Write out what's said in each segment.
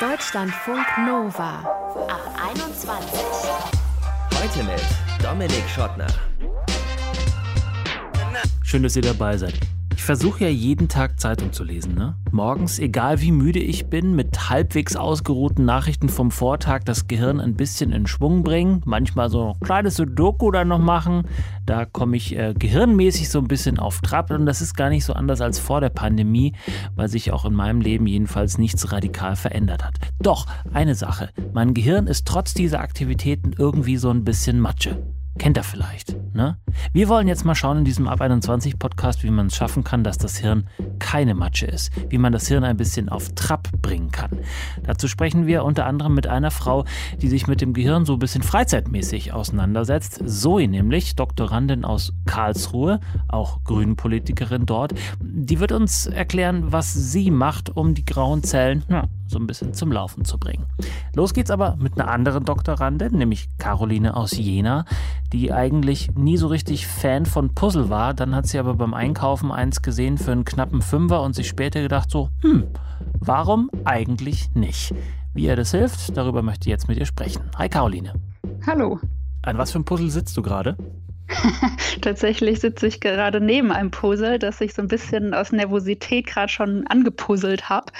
Deutschlandfunk Nova ab 21. Heute mit Dominik Schottner. Schön, dass ihr dabei seid. Versuche ja jeden Tag Zeitung zu lesen. Ne? Morgens, egal wie müde ich bin, mit halbwegs ausgeruhten Nachrichten vom Vortag das Gehirn ein bisschen in Schwung bringen. Manchmal so ein kleines Sudoku dann noch machen. Da komme ich äh, gehirnmäßig so ein bisschen auf Trab. Und das ist gar nicht so anders als vor der Pandemie, weil sich auch in meinem Leben jedenfalls nichts radikal verändert hat. Doch, eine Sache. Mein Gehirn ist trotz dieser Aktivitäten irgendwie so ein bisschen Matsche. Kennt er vielleicht. Ne? Wir wollen jetzt mal schauen in diesem Ab 21 Podcast, wie man es schaffen kann, dass das Hirn keine Matsche ist, wie man das Hirn ein bisschen auf Trab bringen kann. Dazu sprechen wir unter anderem mit einer Frau, die sich mit dem Gehirn so ein bisschen freizeitmäßig auseinandersetzt. Zoe nämlich, Doktorandin aus Karlsruhe, auch Grünenpolitikerin dort. Die wird uns erklären, was sie macht, um die grauen Zellen so ein bisschen zum Laufen zu bringen. Los geht's aber mit einer anderen Doktorandin, nämlich Caroline aus Jena, die eigentlich nie so richtig Fan von Puzzle war. Dann hat sie aber beim Einkaufen eins gesehen für einen knappen Fünfer und sich später gedacht so, hm, warum eigentlich nicht? Wie ihr das hilft, darüber möchte ich jetzt mit ihr sprechen. Hi Caroline. Hallo. An was für einem Puzzle sitzt du gerade? Tatsächlich sitze ich gerade neben einem Puzzle, das ich so ein bisschen aus Nervosität gerade schon angepuzzelt habe.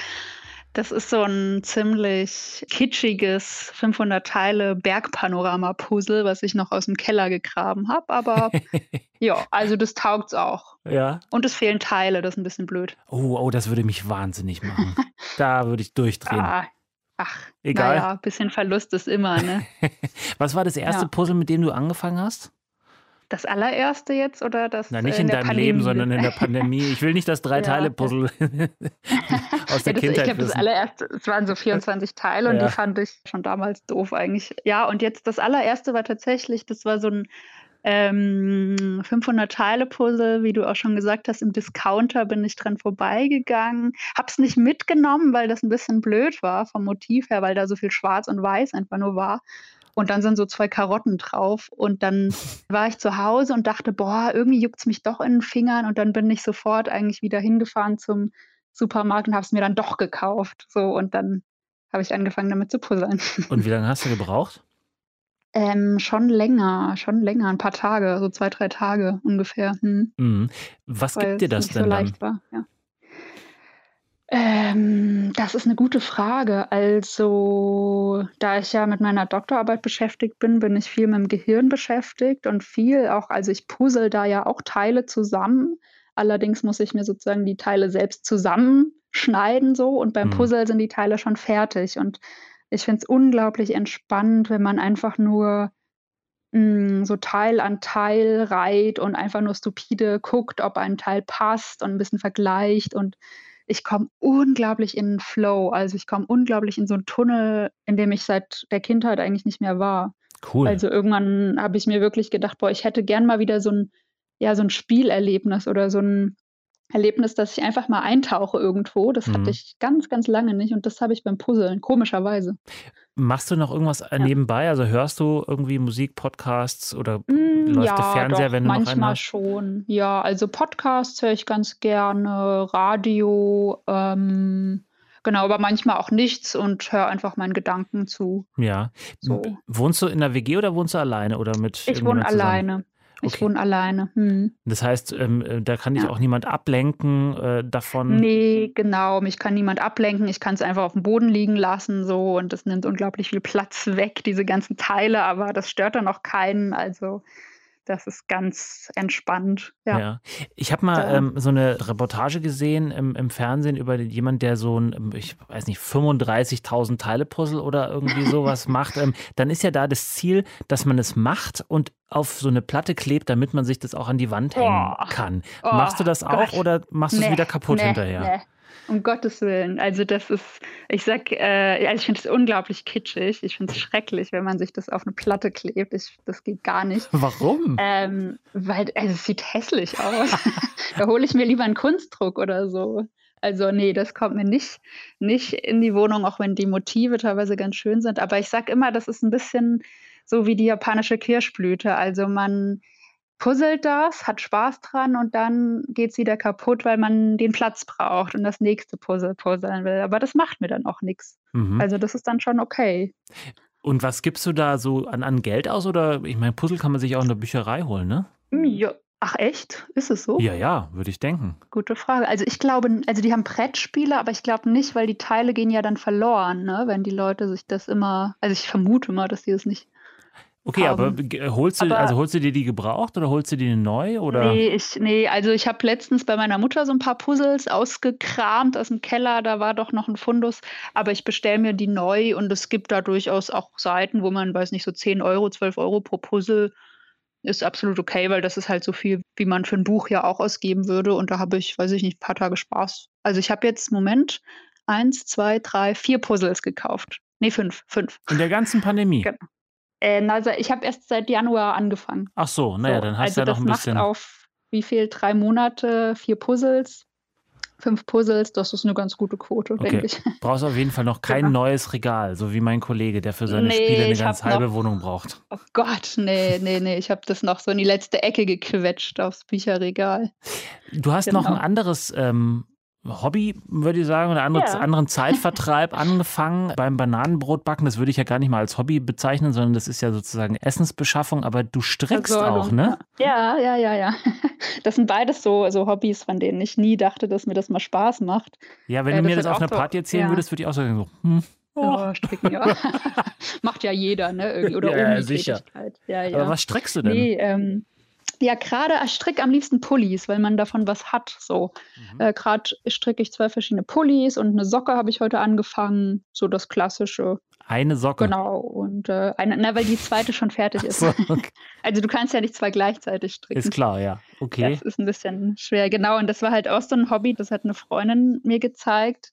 Das ist so ein ziemlich kitschiges 500 Teile Bergpanorama-Puzzle, was ich noch aus dem Keller gegraben habe. Aber ja, also das taugt's auch. Ja. Und es fehlen Teile, das ist ein bisschen blöd. Oh, oh, das würde mich wahnsinnig machen. da würde ich durchdrehen. Ah, ach, Egal. naja, bisschen Verlust ist immer, ne? was war das erste Ja. Puzzle, mit dem du angefangen hast? Das allererste jetzt oder das Na, nicht äh, in, der deinem Pandemie? Leben, sondern in der Pandemie. Ich will nicht das. Drei-Teile-Puzzle aus der Ja, das, ich Kindheit glaube, das allererste, es waren so 24 Teile und Ja. die fand ich schon damals doof eigentlich. Ja, und jetzt das allererste war tatsächlich, das war so ein ähm, 500-Teile-Puzzle, wie du auch schon gesagt hast, im Discounter bin ich dran vorbeigegangen. Hab's nicht mitgenommen, weil das ein bisschen blöd war vom Motiv her, weil da so viel Schwarz und Weiß einfach nur war. Und dann sind so zwei Karotten drauf. Und dann war ich zu Hause und dachte, boah, irgendwie juckt's mich doch in den Fingern. Und dann bin ich sofort eigentlich wieder hingefahren zum Supermarkt und habe es mir dann doch gekauft. So, und dann habe ich angefangen, damit zu puzzeln. Und wie lange hast du gebraucht? Ähm, schon länger, schon länger, ein paar Tage, so zwei, drei Tage ungefähr. Hm, Mhm. Was weil gibt dir es das denn so dann? war. Ja. Ähm, das ist eine gute Frage. Also, da ich ja mit meiner Doktorarbeit beschäftigt bin, bin ich viel mit dem Gehirn beschäftigt und viel auch, also ich puzzle da ja auch Teile zusammen. Allerdings muss ich mir sozusagen die Teile selbst zusammenschneiden so und beim Mhm. Puzzle sind die Teile schon fertig. Und ich finde es unglaublich entspannend, wenn man einfach nur mm, so Teil an Teil reiht und einfach nur stupide guckt, ob ein Teil passt und ein bisschen vergleicht. Und ich komme unglaublich in den Flow. Also ich komme unglaublich in so einen Tunnel, in dem ich seit der Kindheit eigentlich nicht mehr war. Cool. Also irgendwann habe ich mir wirklich gedacht, boah, ich hätte gern mal wieder so ein, ja, so ein Spielerlebnis oder so ein Erlebnis, dass ich einfach mal eintauche irgendwo. Das Mhm. hatte ich ganz, ganz lange nicht und das habe ich beim Puzzeln, komischerweise. Machst du noch irgendwas äh, nebenbei? Also hörst du irgendwie Musik, Podcasts oder Mm, läuft ja, der Fernseher, doch, wenn du noch einen manchmal hast? schon. Ja, also Podcasts höre ich ganz gerne, Radio, ähm, genau, aber manchmal auch nichts und höre einfach meinen Gedanken zu. Ja. So. Wohnst du in der WG oder wohnst du alleine oder mit Ich wohne alleine. Ich Okay. wohne alleine. Hm. Das heißt, ähm, äh, da kann dich Ja. auch niemand ablenken äh, davon. Nee, genau. Mich kann niemand ablenken. Ich kann es einfach auf dem Boden liegen lassen, so und das nimmt unglaublich viel Platz weg, diese ganzen Teile, aber das stört dann auch keinen. Also das ist ganz entspannt. Ja. Ja. Ich habe mal ähm, so eine Reportage gesehen im, im Fernsehen über jemand, der so ein, ähm, ich weiß nicht, 35.000 Teile Puzzle oder irgendwie sowas macht. Ähm, dann ist ja da das Ziel, dass man es macht und auf so eine Platte klebt, damit man sich das auch an die Wand hängen Oh. kann. Oh, Machst du das auch Gott. oder machst du es Nee, wieder kaputt nee, hinterher? Nee. Um Gottes Willen. Also das ist, ich sag, äh, also ich finde es unglaublich kitschig. Ich finde es schrecklich, wenn man sich das auf eine Platte klebt. Ich, das geht gar nicht. Warum? Ähm, weil also es sieht hässlich aus. da hole ich mir lieber einen Kunstdruck oder so. Also nee, das kommt mir nicht, nicht in die Wohnung, auch wenn die Motive teilweise ganz schön sind. Aber ich sag immer, das ist ein bisschen so wie die japanische Kirschblüte. Also man, puzzelt das, hat Spaß dran und dann geht es wieder kaputt, weil man den Platz braucht und das nächste Puzzle puzzeln will. Aber das macht mir dann auch nichts. Mhm. Also das ist dann schon okay. Und was gibst du da so an, an Geld aus? Oder ich meine, Puzzle kann man sich auch in der Bücherei holen, ne? Ja. Ach echt? Ist es so? Ja, ja, würde ich denken. Gute Frage. Also ich glaube, also die haben Brettspiele, aber ich glaube nicht, weil die Teile gehen ja dann verloren, ne? wenn die Leute sich das immer, also ich vermute mal, dass die das nicht Okay, aber g- holst du, Aber- also holst du dir die gebraucht oder holst du dir neu? Oder? Nee, ich, nee, also ich habe letztens bei meiner Mutter so ein paar Puzzles ausgekramt aus dem Keller, da war doch noch ein Fundus, aber ich bestelle mir die neu und es gibt da durchaus auch Seiten, wo man, weiß nicht, so 10 Euro, 12 Euro pro Puzzle ist absolut okay, weil das ist halt so viel, wie man für ein Buch ja auch ausgeben würde und da habe ich, weiß ich nicht, ein paar Tage Spaß. Also ich habe jetzt im Moment eins, zwei, drei, vier Puzzles gekauft. Nee, fünf, fünf. In der ganzen Pandemie? Genau. Äh, se- ich habe erst seit Januar angefangen. Ach so, naja, So, dann hast also du ja noch ein macht bisschen. auf wie viel? Drei Monate, vier Puzzles, fünf Puzzles. Das ist eine ganz gute Quote, Okay. denke ich. Brauchst auf jeden Fall noch kein Genau. neues Regal, so wie mein Kollege, der für seine Nee, Spiele eine ganz halbe noch- Wohnung braucht. Oh Gott, nee, nee, nee. Ich habe das noch so in die letzte Ecke gequetscht aufs Bücherregal. Du hast noch ein Genau. anderes ähm, Hobby, würde ich sagen, oder andere, Ja. anderen Zeitvertreib angefangen beim Bananenbrotbacken. Das würde ich ja gar nicht mal als Hobby bezeichnen, sondern das ist ja sozusagen Essensbeschaffung, aber du strickst Versorgung, auch, ne? Ja, ja, ja, ja. Das sind beides so, so Hobbys, von denen ich nie dachte, dass mir das mal Spaß macht. Ja, wenn Ja, du mir das auf einer Party erzählen ja. würdest, würde ich auch sagen, so, hm, oh. Stricken, ja. Macht ja jeder, ne? Oder Ja, sicher. Ja, ja. Aber was strickst du denn? Nee, ähm, ja, gerade ich stricke am liebsten Pullis, weil man davon was hat. So. Mhm. Äh, gerade stricke ich zwei verschiedene Pullis und eine Socke habe ich heute angefangen. So das Klassische. Eine Socke. Genau. Und äh, eine, na, weil die zweite schon fertig ist. So, okay. Also du kannst ja nicht zwei gleichzeitig stricken. Ist klar, ja. Okay. Das ist ein bisschen schwer, genau. Und das war halt auch so ein Hobby, das hat eine Freundin mir gezeigt.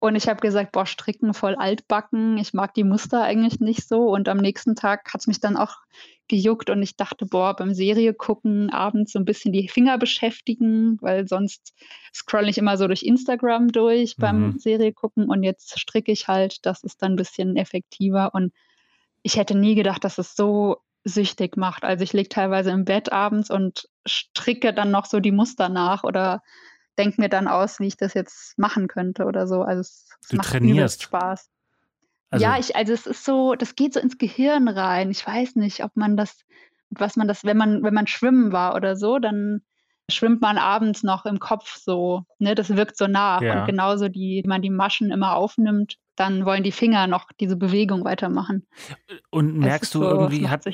Und ich habe gesagt, boah, stricken voll altbacken. Ich mag die Muster eigentlich nicht so. Und am nächsten Tag hat es mich dann auch gejuckt und ich dachte, boah, beim Serie gucken, abends so ein bisschen die Finger beschäftigen, weil sonst scroll ich immer so durch Instagram durch beim Mhm. Serie gucken und jetzt stricke ich halt, das ist dann ein bisschen effektiver und ich hätte nie gedacht, dass es so süchtig macht. Also ich liege teilweise im Bett abends und stricke dann noch so die Muster nach oder denke mir dann aus, wie ich das jetzt machen könnte oder so. Also es, es Du macht trainierst. Spaß. Also, ja, ich, also es ist so, das geht so ins Gehirn rein. Ich weiß nicht, ob man das, was man das, wenn man, wenn man schwimmen war oder so, dann schwimmt man abends noch im Kopf so, ne, das wirkt so nach. Ja. Und genauso die, wenn man die Maschen immer aufnimmt, dann wollen die Finger noch diese Bewegung weitermachen. und merkst du so, irgendwie, hat,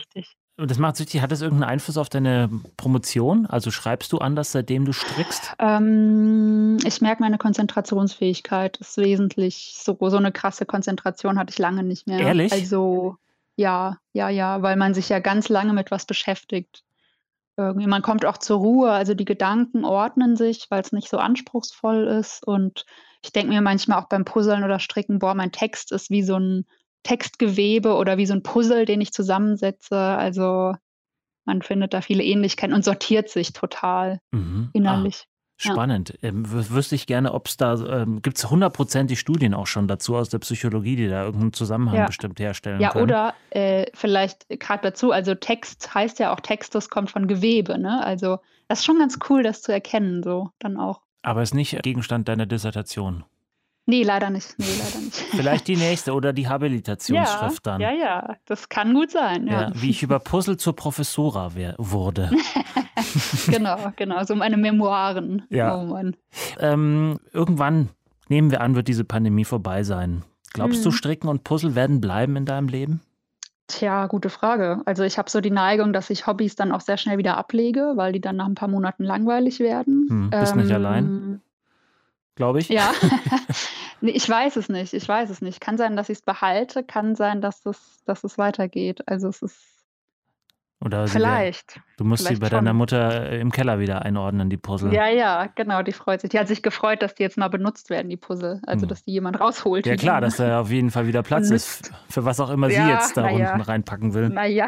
süchtig. das macht süchtig, hat das irgendeinen Einfluss auf deine Promotion? Also schreibst du anders, seitdem du strickst? Ähm, ich merke, meine Konzentrationsfähigkeit ist wesentlich so, so eine krasse Konzentration hatte ich lange nicht mehr. Ehrlich? Also ja, ja, ja, weil man sich ja ganz lange mit was beschäftigt. Irgendwie, man kommt auch zur Ruhe, also die Gedanken ordnen sich, weil es nicht so anspruchsvoll ist. Und ich denke mir manchmal auch beim Puzzeln oder Stricken, boah, mein Text ist wie so ein Textgewebe oder wie so ein Puzzle, den ich zusammensetze. Also man findet da viele Ähnlichkeiten und sortiert sich total Mhm. innerlich. Ah, spannend. Ähm, wü- wüsste ich gerne, ob es da, ähm, gibt es hundertprozentig Studien auch schon dazu aus der Psychologie, die da irgendeinen Zusammenhang Ja. bestimmt herstellen Ja, können? oder äh, vielleicht gerade dazu, also Text heißt ja auch Text, das kommt von Gewebe, ne? Also das ist schon ganz cool, das zu erkennen, so dann auch. Aber ist nicht Gegenstand deiner Dissertation. Nee, leider nicht. Nee, leider nicht. Vielleicht die nächste oder die Habilitationsschrift dann. Ja, ja, das kann gut sein, ja. Ja, wie ich über Puzzle zur Professora wurde. genau, genau, so meine Memoiren. Ja. Oh ähm, irgendwann, nehmen wir an, wird diese Pandemie vorbei sein. Glaubst du, Mhm. Stricken und Puzzle werden bleiben in deinem Leben? Tja, gute Frage. Also ich habe so die Neigung, dass ich Hobbys dann auch sehr schnell wieder ablege, weil die dann nach ein paar Monaten langweilig werden. Hm, bist nicht allein? Ähm, Glaube ich. Ja, nee, ich weiß es nicht. Ich weiß es nicht. Kann sein, dass ich es behalte, kann sein, dass es, dass es weitergeht. Also es ist Oder sie vielleicht. du musst sie bei deiner schon. Mutter äh, im Keller wieder einordnen, die Puzzle. Ja, ja, genau, die freut sich. Die hat sich gefreut, dass die jetzt mal benutzt werden, die Puzzle. Also Hm. dass die jemand rausholt. Ja klar, dass da auf jeden Fall wieder Platz ist, für was auch immer sie Ja, jetzt da na unten ja. reinpacken will. Naja,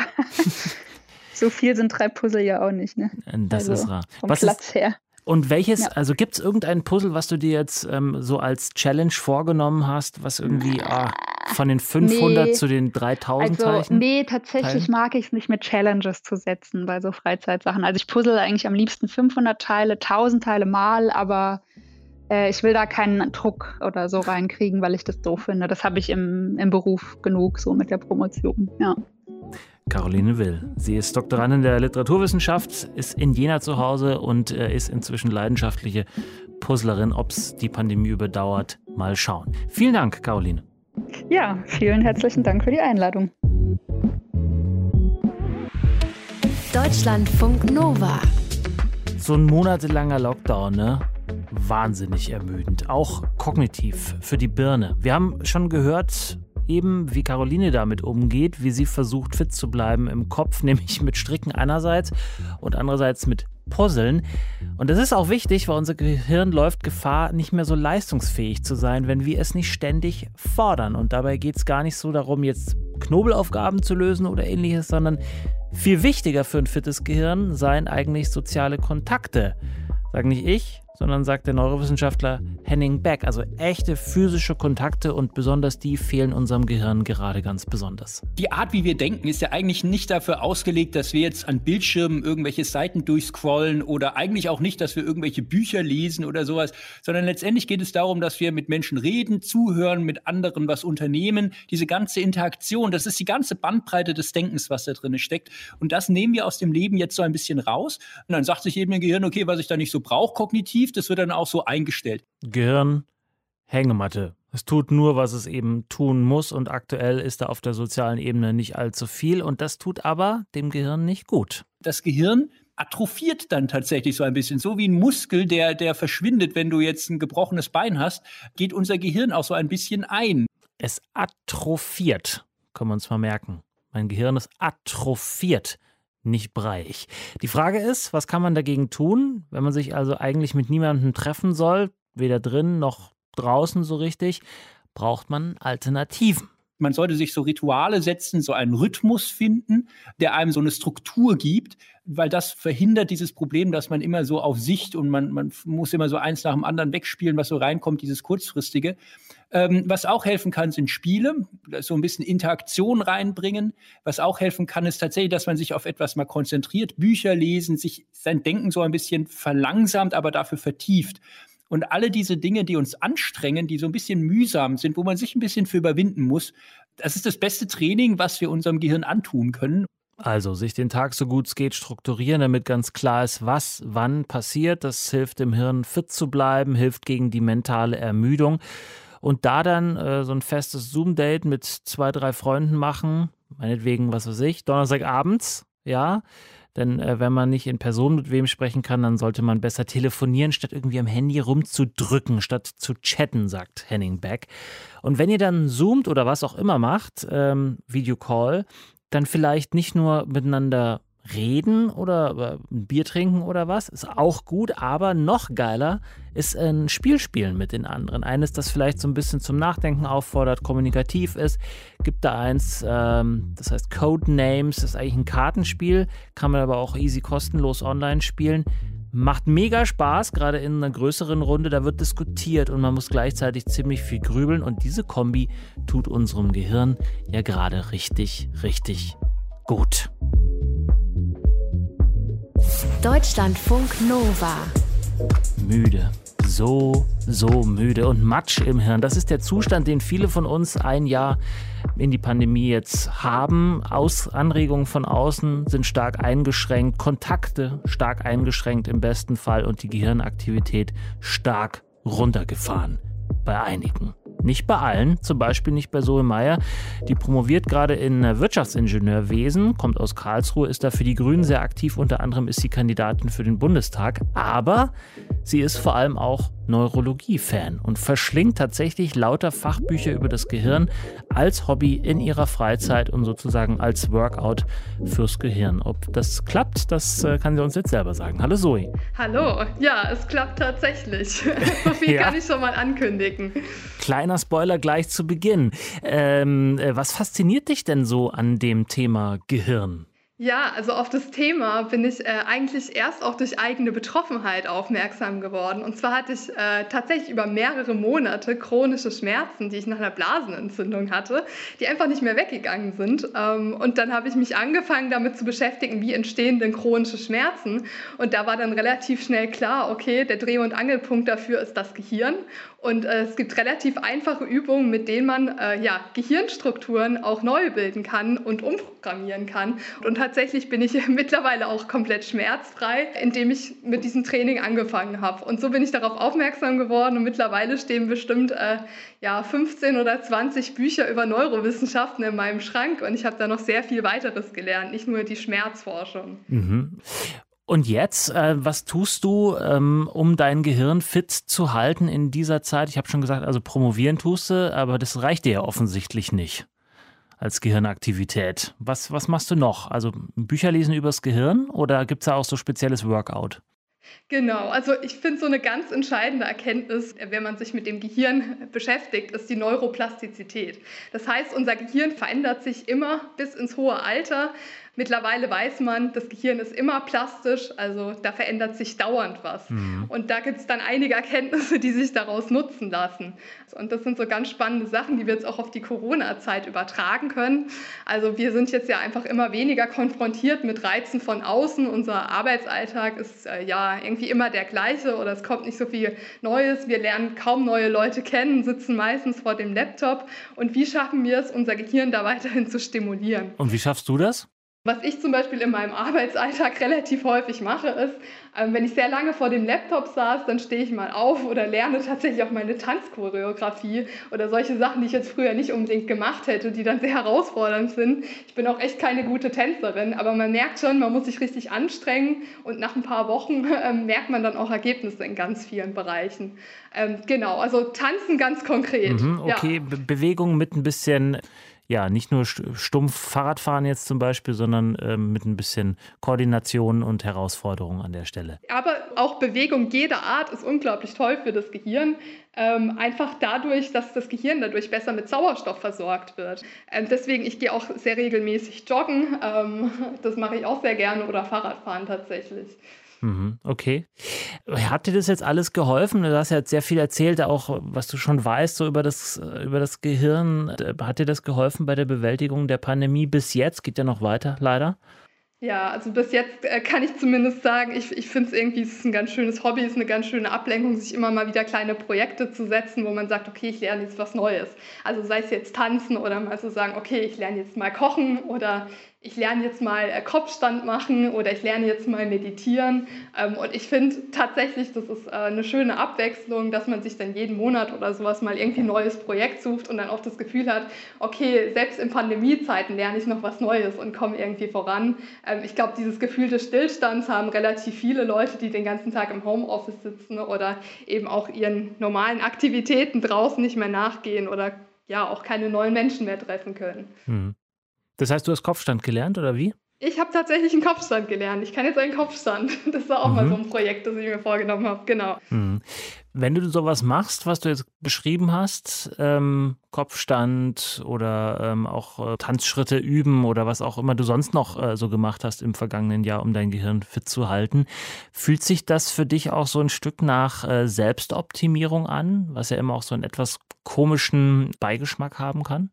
so viel sind drei Puzzle ja auch nicht, ne? Das also ist rar. Vom Was ist, Platz her. Und welches, Ja. also gibt es irgendein Puzzle, was du dir jetzt ähm, so als Challenge vorgenommen hast, was irgendwie, ah, von den 500 nee, zu den 3000 also, Zeichen? Nee, tatsächlich mag ich es nicht mit Challenges zu setzen bei so Freizeitsachen. Also ich puzzle eigentlich am liebsten 500 Teile, 1000 Teile mal, aber äh, ich will da keinen Druck oder so reinkriegen, weil ich das doof finde. Das habe ich im, im Beruf genug so mit der Promotion, ja. Caroline Will. Sie ist Doktorandin der Literaturwissenschaft, ist in Jena zu Hause und äh, ist inzwischen leidenschaftliche Puzzlerin. Ob es die Pandemie überdauert, mal schauen. Vielen Dank, Caroline. Ja, vielen herzlichen Dank für die Einladung. Deutschlandfunk Nova. So ein monatelanger Lockdown, ne? Wahnsinnig ermüdend, auch kognitiv für die Birne. Wir haben schon gehört, eben wie Caroline damit umgeht, wie sie versucht fit zu bleiben im Kopf, nämlich mit Stricken einerseits und andererseits mit Puzzeln. Und das ist auch wichtig, weil unser Gehirn läuft Gefahr, nicht mehr so leistungsfähig zu sein, wenn wir es nicht ständig fordern. Und dabei geht es gar nicht so darum, jetzt Knobelaufgaben zu lösen oder ähnliches, sondern viel wichtiger für ein fittes Gehirn seien eigentlich soziale Kontakte. Sag nicht ich, sondern sagt der Neurowissenschaftler Henning Beck. Also echte physische Kontakte und besonders die fehlen unserem Gehirn gerade ganz besonders. Die Art, wie wir denken, ist ja eigentlich nicht dafür ausgelegt, dass wir jetzt an Bildschirmen irgendwelche Seiten durchscrollen oder eigentlich auch nicht, dass wir irgendwelche Bücher lesen oder sowas, sondern letztendlich geht es darum, dass wir mit Menschen reden, zuhören, mit anderen was unternehmen. Diese ganze Interaktion, das ist die ganze Bandbreite des Denkens, was da drin steckt. Und das nehmen wir aus dem Leben jetzt so ein bisschen raus. Und dann sagt sich eben im Gehirn, okay, was ich da nicht so brauche kognitiv, aktiv, das wird dann auch so eingestellt. Gehirn, Hängematte. Es tut nur, was es eben tun muss und aktuell ist da auf der sozialen Ebene nicht allzu viel und das tut aber dem Gehirn nicht gut. Das Gehirn atrophiert dann tatsächlich so ein bisschen. So wie ein Muskel, der, der verschwindet, wenn du jetzt ein gebrochenes Bein hast, geht unser Gehirn auch so ein bisschen ein. Es atrophiert, können wir uns mal merken. Mein Gehirn ist atrophiert nicht breiig. Die Frage ist, was kann man dagegen tun, wenn man sich also eigentlich mit niemandem treffen soll, weder drin noch draußen so richtig, braucht man Alternativen. Man sollte sich so Rituale setzen, so einen Rhythmus finden, der einem so eine Struktur gibt, weil das verhindert dieses Problem, dass man immer so auf Sicht und man, man muss immer so eins nach dem anderen wegspielen, was so reinkommt, dieses kurzfristige. Ähm, was auch helfen kann, sind Spiele, so ein bisschen Interaktion reinbringen. Was auch helfen kann, ist tatsächlich, dass man sich auf etwas mal konzentriert, Bücher lesen, sich sein Denken so ein bisschen verlangsamt, aber dafür vertieft. Und alle diese Dinge, die uns anstrengen, die so ein bisschen mühsam sind, wo man sich ein bisschen für überwinden muss, das ist das beste Training, was wir unserem Gehirn antun können. Also sich den Tag so gut es geht strukturieren, damit ganz klar ist, was wann passiert. Das hilft dem Hirn fit zu bleiben, hilft gegen die mentale Ermüdung. Und da dann äh, so ein festes Zoom-Date mit zwei, drei Freunden machen, meinetwegen, was weiß ich, Donnerstagabends, ja, denn äh, wenn man nicht in Person mit wem sprechen kann, dann sollte man besser telefonieren, statt irgendwie am Handy rumzudrücken, statt zu chatten, sagt Henning Beck. Und wenn ihr dann zoomt oder was auch immer macht, ähm, Videocall, dann vielleicht nicht nur miteinander reden oder ein Bier trinken oder was, ist auch gut, aber noch geiler ist ein Spiel spielen mit den anderen. Eines, das vielleicht so ein bisschen zum Nachdenken auffordert, kommunikativ ist. Gibt da eins, ähm, das heißt Codenames, das ist eigentlich ein Kartenspiel, kann man aber auch easy kostenlos online spielen. Macht mega Spaß, gerade in einer größeren Runde. Da wird diskutiert und man muss gleichzeitig ziemlich viel grübeln. Und diese Kombi tut unserem Gehirn ja gerade richtig, richtig gut. Deutschlandfunk Nova. Müde. So, so müde und Matsch im Hirn. Das ist der Zustand, den viele von uns ein Jahr in die Pandemie jetzt haben. Aus Anregungen von außen sind stark eingeschränkt, Kontakte stark eingeschränkt im besten Fall und die Gehirnaktivität stark runtergefahren bei einigen. Nicht bei allen, zum Beispiel nicht bei Zoe Meyer. Die promoviert gerade in Wirtschaftsingenieurwesen, kommt aus Karlsruhe, ist da für die Grünen sehr aktiv. Unter anderem ist sie Kandidatin für den Bundestag. Aber sie ist vor allem auch Neurologie-Fan und verschlingt tatsächlich lauter Fachbücher über das Gehirn als Hobby in ihrer Freizeit und sozusagen als Workout fürs Gehirn. Ob das klappt, das äh, kann sie uns jetzt selber sagen. Hallo Zoe. Hallo, ja, es klappt tatsächlich. so viel ja. kann ich schon mal ankündigen. Kleiner Spoiler gleich zu Beginn. Ähm, äh, was fasziniert dich denn so an dem Thema Gehirn? Ja, also auf das Thema bin ich äh, eigentlich erst auch durch eigene Betroffenheit aufmerksam geworden. Und zwar hatte ich äh, tatsächlich über mehrere Monate chronische Schmerzen, die ich nach einer Blasenentzündung hatte, die einfach nicht mehr weggegangen sind. Ähm, und dann habe ich mich angefangen damit zu beschäftigen, wie entstehen denn chronische Schmerzen. Und da war dann relativ schnell klar, okay, der Dreh- und Angelpunkt dafür ist das Gehirn. Und äh, es gibt relativ einfache Übungen, mit denen man äh, ja, Gehirnstrukturen auch neu bilden kann und umprogrammieren kann. Und tatsächlich bin ich mittlerweile auch komplett schmerzfrei, indem ich mit diesem Training angefangen habe. Und so bin ich darauf aufmerksam geworden und mittlerweile stehen bestimmt äh, ja, 15 oder 20 Bücher über Neurowissenschaften in meinem Schrank und ich habe da noch sehr viel weiteres gelernt, nicht nur die Schmerzforschung. Mhm. Und jetzt, äh, was tust du, ähm, um dein Gehirn fit zu halten in dieser Zeit? Ich habe schon gesagt, also promovieren tust du, aber das reicht dir ja offensichtlich nicht als Gehirnaktivität. Was, was machst du noch? Also Bücher lesen übers Gehirn oder gibt es da auch so spezielles Workout? Genau, also ich finde so eine ganz entscheidende Erkenntnis, wenn man sich mit dem Gehirn beschäftigt, ist die Neuroplastizität. Das heißt, unser Gehirn verändert sich immer bis ins hohe Alter. Mittlerweile weiß man, das Gehirn ist immer plastisch, also da verändert sich dauernd was. Mhm. Und da gibt es dann einige Erkenntnisse, die sich daraus nutzen lassen. Und das sind so ganz spannende Sachen, die wir jetzt auch auf die Corona-Zeit übertragen können. Also wir sind jetzt ja einfach immer weniger konfrontiert mit Reizen von außen. Unser Arbeitsalltag ist äh, ja irgendwie immer der gleiche oder es kommt nicht so viel Neues. Wir lernen kaum neue Leute kennen, sitzen meistens vor dem Laptop. Und wie schaffen wir es, unser Gehirn da weiterhin zu stimulieren? Und wie schaffst du das? Was ich zum Beispiel in meinem Arbeitsalltag relativ häufig mache, ist, ähm, wenn ich sehr lange vor dem Laptop saß, dann stehe ich mal auf oder lerne tatsächlich auch meine Tanzchoreografie oder solche Sachen, die ich jetzt früher nicht unbedingt gemacht hätte, die dann sehr herausfordernd sind. Ich bin auch echt keine gute Tänzerin, aber man merkt schon, man muss sich richtig anstrengen und nach ein paar Wochen äh, merkt man dann auch Ergebnisse in ganz vielen Bereichen. Ähm, genau, also tanzen ganz konkret. Mhm, okay, ja. Be Bewegung mit ein bisschen ja, nicht nur stumpf Fahrradfahren jetzt zum Beispiel, sondern ähm, mit ein bisschen Koordination und Herausforderung an der Stelle. Aber auch Bewegung jeder Art ist unglaublich toll für das Gehirn. Ähm, einfach dadurch, dass das Gehirn dadurch besser mit Sauerstoff versorgt wird. Ähm, deswegen, ich gehe auch sehr regelmäßig joggen. Ähm, das mache ich auch sehr gerne oder Fahrradfahren tatsächlich. Mhm, okay. Hat dir das jetzt alles geholfen? Du hast ja jetzt sehr viel erzählt, auch was du schon weißt, so über das, über das Gehirn. Hat dir das geholfen bei der Bewältigung der Pandemie bis jetzt? Geht ja noch weiter, leider. Ja, also bis jetzt äh, kann ich zumindest sagen, ich, ich finde es irgendwie, es ist ein ganz schönes Hobby, es ist eine ganz schöne Ablenkung, sich immer mal wieder kleine Projekte zu setzen, wo man sagt, okay, ich lerne jetzt was Neues. Also sei es jetzt tanzen oder mal so sagen, okay, ich lerne jetzt mal kochen oder ich lerne jetzt mal äh, Kopfstand machen oder ich lerne jetzt mal meditieren. Ähm, und ich finde tatsächlich, das ist äh, eine schöne Abwechslung, dass man sich dann jeden Monat oder sowas mal irgendwie ein neues Projekt sucht und dann auch das Gefühl hat, okay, selbst in Pandemiezeiten lerne ich noch was Neues und komme irgendwie voran. Ähm, ich glaube, dieses Gefühl des Stillstands haben relativ viele Leute, die den ganzen Tag im Homeoffice sitzen oder eben auch ihren normalen Aktivitäten draußen nicht mehr nachgehen oder ja auch keine neuen Menschen mehr treffen können. Mhm. Das heißt, du hast Kopfstand gelernt oder wie? Ich habe tatsächlich einen Kopfstand gelernt. Ich kann jetzt einen Kopfstand. Das war auch mhm. mal so ein Projekt, das ich mir vorgenommen habe. Genau. Mhm. Wenn du sowas machst, was du jetzt beschrieben hast, ähm, Kopfstand oder ähm, auch äh, Tanzschritte üben oder was auch immer du sonst noch äh, so gemacht hast im vergangenen Jahr, um dein Gehirn fit zu halten, fühlt sich das für dich auch so ein Stück nach äh, Selbstoptimierung an, was ja immer auch so einen etwas komischen Beigeschmack haben kann?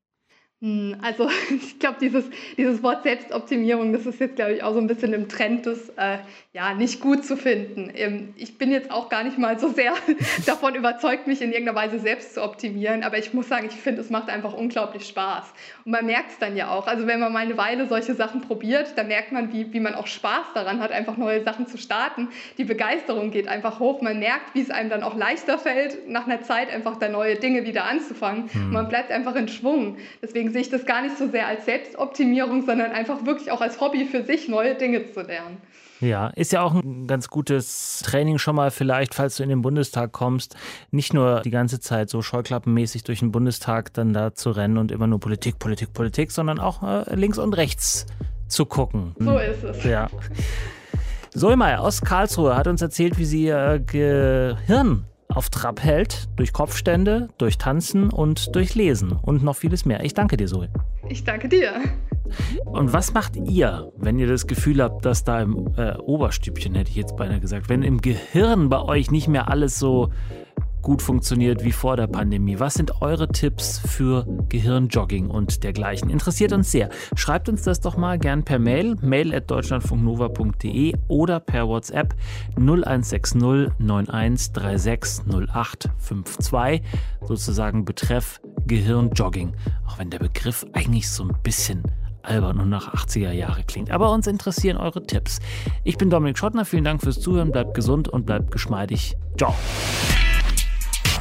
Hm, also ich glaube, dieses, dieses Wort Selbstoptimierung, das ist jetzt, glaube ich, auch so ein bisschen im Trend, das äh, ja nicht gut zu finden. Ähm, ich bin jetzt auch gar nicht mal so sehr davon überzeugt, mich in irgendeiner Weise selbst zu optimieren, aber ich muss sagen, ich finde, es macht einfach unglaublich Spaß. Und man merkt es dann ja auch. Also wenn man mal eine Weile solche Sachen probiert, dann merkt man, wie, wie man auch Spaß daran hat, einfach neue Sachen zu starten. Die Begeisterung geht einfach hoch. Man merkt, wie es einem dann auch leichter fällt, nach einer Zeit einfach da neue Dinge wieder anzufangen. Hm. man bleibt einfach in Schwung. Deswegen sehe ich das gar nicht so sehr als Selbstoptimierung, sondern einfach wirklich auch als Hobby für sich neue Dinge zu lernen. Ja, ist ja auch ein ganz gutes Training schon mal vielleicht, falls du in den Bundestag kommst, nicht nur die ganze Zeit so scheuklappenmäßig durch den Bundestag dann da zu rennen und immer nur Politik, Politik, Politik, sondern auch äh, links und rechts zu gucken. So ist es. Ja. Solmeier aus Karlsruhe hat uns erzählt, wie sie ihr Gehirn auf Trab hält, durch Kopfstände, durch Tanzen und durch Lesen und noch vieles mehr. Ich danke dir, Zoe. Ich danke dir. Und was macht ihr, wenn ihr das Gefühl habt, dass da im äh, Oberstübchen, hätte ich jetzt beinahe gesagt, wenn im Gehirn bei euch nicht mehr alles so gut funktioniert wie vor der Pandemie. Was sind eure Tipps für Gehirnjogging und dergleichen? Interessiert uns sehr. Schreibt uns das doch mal gern per Mail, mail at deutschlandfunknova.de oder per WhatsApp 0160 9136 0852, sozusagen betreff Gehirnjogging. Auch wenn der Begriff eigentlich so ein bisschen albern und nach 80er Jahre klingt. Aber uns interessieren eure Tipps. Ich bin Dominik Schottner, vielen Dank fürs Zuhören, bleibt gesund und bleibt geschmeidig. Ciao.